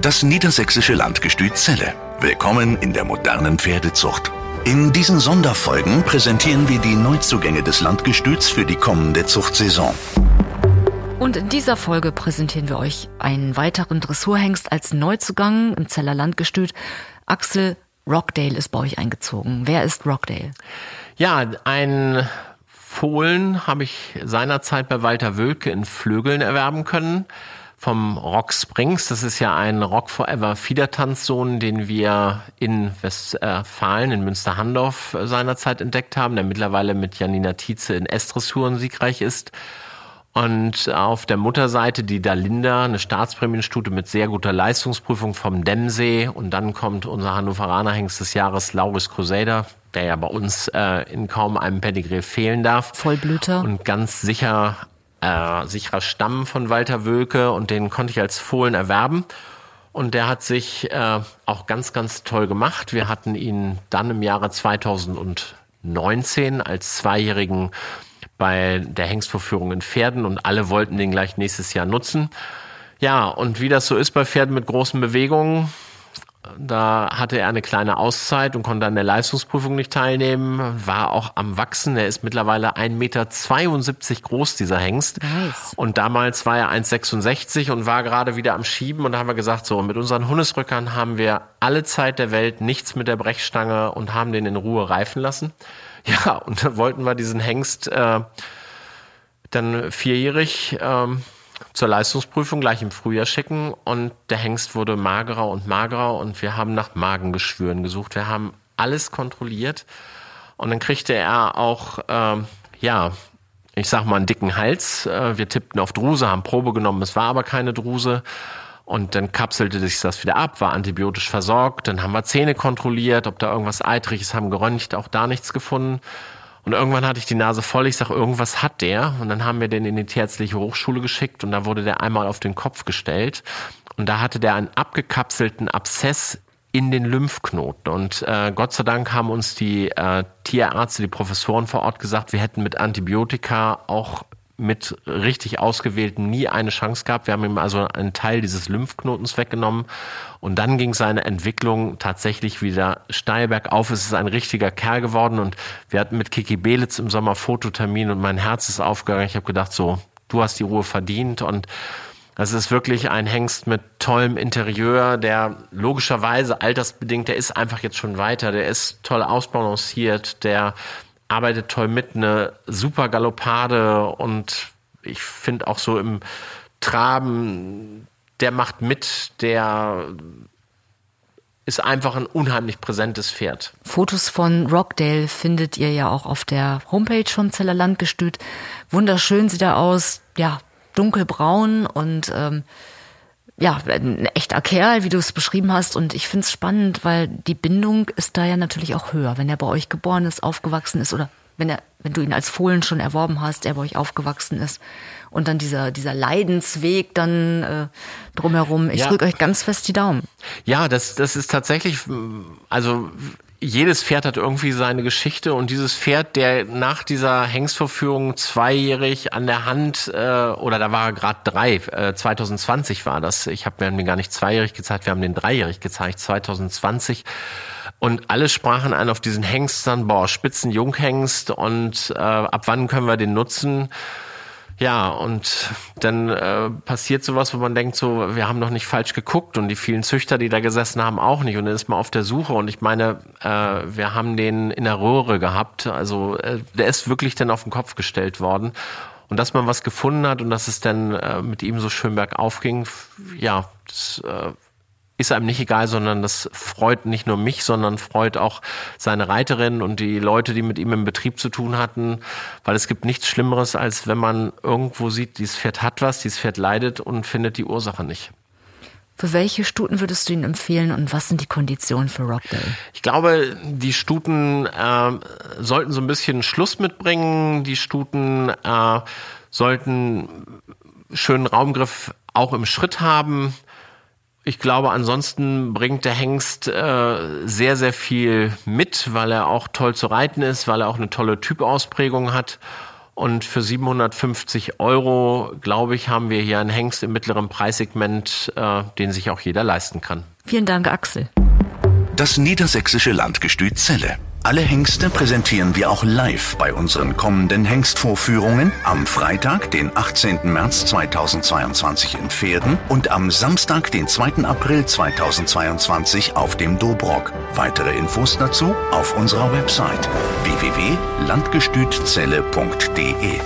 Das niedersächsische Landgestüt Celle. Willkommen in der modernen Pferdezucht. In diesen Sonderfolgen präsentieren wir die Neuzugänge des Landgestüts für die kommende Zuchtsaison. Und in dieser Folge präsentieren wir euch einen weiteren Dressurhengst als Neuzugang im Zeller Landgestüt. Axel Rockdale ist bei euch eingezogen. Wer ist Rockdale? Ja, ein Fohlen habe ich seinerzeit bei Walter Wölke in Flögeln erwerben können vom Rock Springs. Das ist ja ein Rock Forever Fiedertanzsohn, den wir in Westfalen, in Münsterhandorf seinerzeit entdeckt haben, der mittlerweile mit Janina Tietze in S-Dressuren siegreich ist. Und auf der Mutterseite die Dalinda, eine Staatsprämienstute mit sehr guter Leistungsprüfung vom Demmsee. Und dann kommt unser Hannoveraner Hengst des Jahres, Lauris Crusader, der ja bei uns äh, in kaum einem Pedigree fehlen darf. Vollblüter. Und ganz sicher äh, sicherer Stamm von Walter Wölke und den konnte ich als Fohlen erwerben. Und der hat sich äh, auch ganz, ganz toll gemacht. Wir hatten ihn dann im Jahre 2019 als Zweijährigen bei der Hengstvorführung in Pferden und alle wollten den gleich nächstes Jahr nutzen. Ja, und wie das so ist bei Pferden mit großen Bewegungen, da hatte er eine kleine Auszeit und konnte an der Leistungsprüfung nicht teilnehmen, war auch am Wachsen. Er ist mittlerweile 1,72 Meter groß, dieser Hengst. Nice. Und damals war er 1,66 und war gerade wieder am Schieben. Und da haben wir gesagt, so, mit unseren Hundesrückern haben wir alle Zeit der Welt, nichts mit der Brechstange und haben den in Ruhe reifen lassen. Ja, und da wollten wir diesen Hengst äh, dann vierjährig ähm, zur Leistungsprüfung gleich im Frühjahr schicken und der Hengst wurde magerer und magerer und wir haben nach Magengeschwüren gesucht. Wir haben alles kontrolliert und dann kriegte er auch, äh, ja, ich sag mal, einen dicken Hals. Äh, wir tippten auf Druse, haben Probe genommen, es war aber keine Druse. Und dann kapselte sich das wieder ab, war antibiotisch versorgt. Dann haben wir Zähne kontrolliert, ob da irgendwas Eitriges haben geröntgt, auch da nichts gefunden. Und irgendwann hatte ich die Nase voll. Ich sag, irgendwas hat der. Und dann haben wir den in die Tierärztliche Hochschule geschickt und da wurde der einmal auf den Kopf gestellt. Und da hatte der einen abgekapselten Abszess in den Lymphknoten. Und äh, Gott sei Dank haben uns die äh, Tierärzte, die Professoren vor Ort gesagt, wir hätten mit Antibiotika auch mit richtig ausgewählten nie eine Chance gehabt. Wir haben ihm also einen Teil dieses Lymphknotens weggenommen und dann ging seine Entwicklung tatsächlich wieder steil bergauf. Es ist ein richtiger Kerl geworden und wir hatten mit Kiki Belitz im Sommer Fototermin und mein Herz ist aufgegangen. Ich habe gedacht, so, du hast die Ruhe verdient und das ist wirklich ein Hengst mit tollem Interieur, der logischerweise altersbedingt, der ist einfach jetzt schon weiter, der ist toll ausbalanciert, der arbeitet toll mit, eine super Galoppade und ich finde auch so im Traben, der macht mit, der ist einfach ein unheimlich präsentes Pferd. Fotos von Rockdale findet ihr ja auch auf der Homepage vom Zeller Landgestüt. Wunderschön sieht er aus, ja, dunkelbraun und ähm, ja, ein echter Kerl, wie du es beschrieben hast. Und ich finde es spannend, weil die Bindung ist da ja natürlich auch höher. Wenn er bei euch geboren ist, aufgewachsen ist oder wenn er, wenn du ihn als Fohlen schon erworben hast, er bei euch aufgewachsen ist. Und dann dieser, dieser Leidensweg dann äh, drumherum. Ich ja. drücke euch ganz fest die Daumen. Ja, das, das ist tatsächlich, also jedes Pferd hat irgendwie seine Geschichte und dieses Pferd, der nach dieser Hengstverführung zweijährig an der Hand äh, oder da war er gerade drei, äh, 2020 war das. Ich habe mir gar nicht zweijährig gezeigt, wir haben den dreijährig gezeigt, 2020. Und alle sprachen ein auf diesen Hengst dann, boah, Spitzenjunghengst und äh, ab wann können wir den nutzen? Ja, und dann äh, passiert sowas, wo man denkt, so, wir haben noch nicht falsch geguckt und die vielen Züchter, die da gesessen haben, auch nicht. Und dann ist man auf der Suche. Und ich meine, äh, wir haben den in der Röhre gehabt. Also äh, der ist wirklich dann auf den Kopf gestellt worden. Und dass man was gefunden hat und dass es dann äh, mit ihm so schön bergauf ging, ja, das äh, ist einem nicht egal, sondern das freut nicht nur mich, sondern freut auch seine Reiterin und die Leute, die mit ihm im Betrieb zu tun hatten, weil es gibt nichts Schlimmeres, als wenn man irgendwo sieht, dieses Pferd hat was, dieses Pferd leidet und findet die Ursache nicht. Für welche Stuten würdest du ihn empfehlen und was sind die Konditionen für Rockdale? Ich glaube, die Stuten äh, sollten so ein bisschen Schluss mitbringen. Die Stuten äh, sollten schönen Raumgriff auch im Schritt haben. Ich glaube, ansonsten bringt der Hengst äh, sehr, sehr viel mit, weil er auch toll zu reiten ist, weil er auch eine tolle Typausprägung hat. Und für 750 Euro, glaube ich, haben wir hier einen Hengst im mittleren Preissegment, äh, den sich auch jeder leisten kann. Vielen Dank, Axel. Das niedersächsische Landgestüt Celle. Alle Hengste präsentieren wir auch live bei unseren kommenden Hengstvorführungen am Freitag, den 18. März 2022 in Pferden und am Samstag, den 2. April 2022 auf dem Dobrock. Weitere Infos dazu auf unserer Website www.landgestützelle.de.